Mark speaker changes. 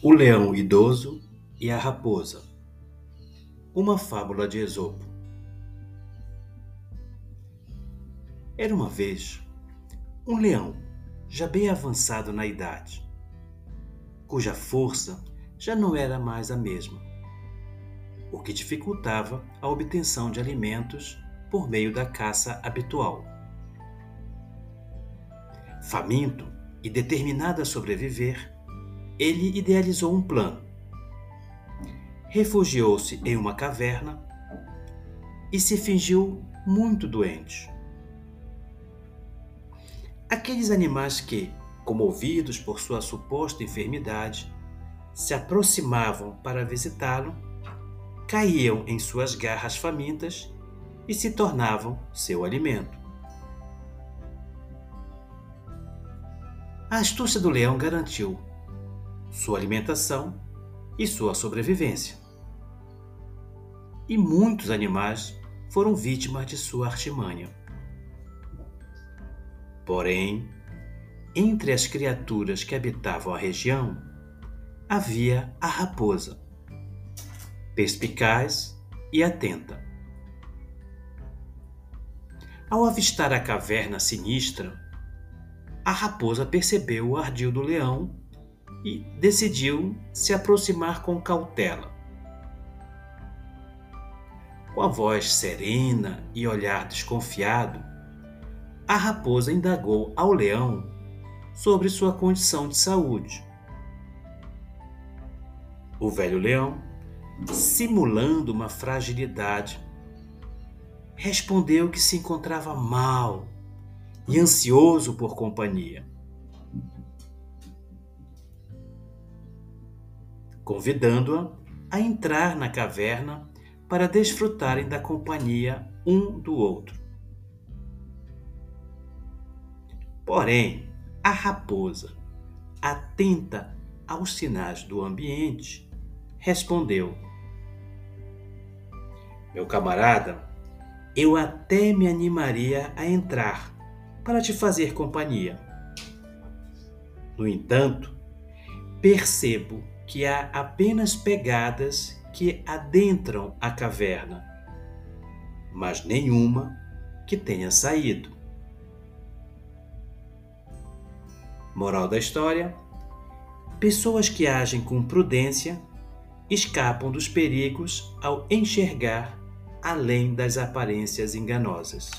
Speaker 1: O leão idoso e a raposa. Uma fábula de Esopo. Era uma vez um leão, já bem avançado na idade, cuja força já não era mais a mesma, o que dificultava a obtenção de alimentos por meio da caça habitual. Faminto e determinado a sobreviver, ele idealizou um plano. Refugiou-se em uma caverna e se fingiu muito doente. Aqueles animais que, comovidos por sua suposta enfermidade, se aproximavam para visitá-lo, caíam em suas garras famintas e se tornavam seu alimento. A astúcia do leão garantiu sua alimentação e sua sobrevivência. E muitos animais foram vítimas de sua artimanha. Porém, entre as criaturas que habitavam a região, havia a raposa, perspicaz e atenta. Ao avistar a caverna sinistra, a raposa percebeu o ardil do leão e decidiu se aproximar com cautela. Com a voz serena e olhar desconfiado, a raposa indagou ao leão sobre sua condição de saúde. O velho leão, simulando uma fragilidade, respondeu que se encontrava mal e ansioso por companhia. convidando-a a entrar na caverna para desfrutarem da companhia um do outro. Porém, a raposa, atenta aos sinais do ambiente, respondeu: Meu camarada, eu até me animaria a entrar para te fazer companhia. No entanto, percebo que há apenas pegadas que adentram a caverna, mas nenhuma que tenha saído. Moral da história: pessoas que agem com prudência escapam dos perigos ao enxergar além das aparências enganosas.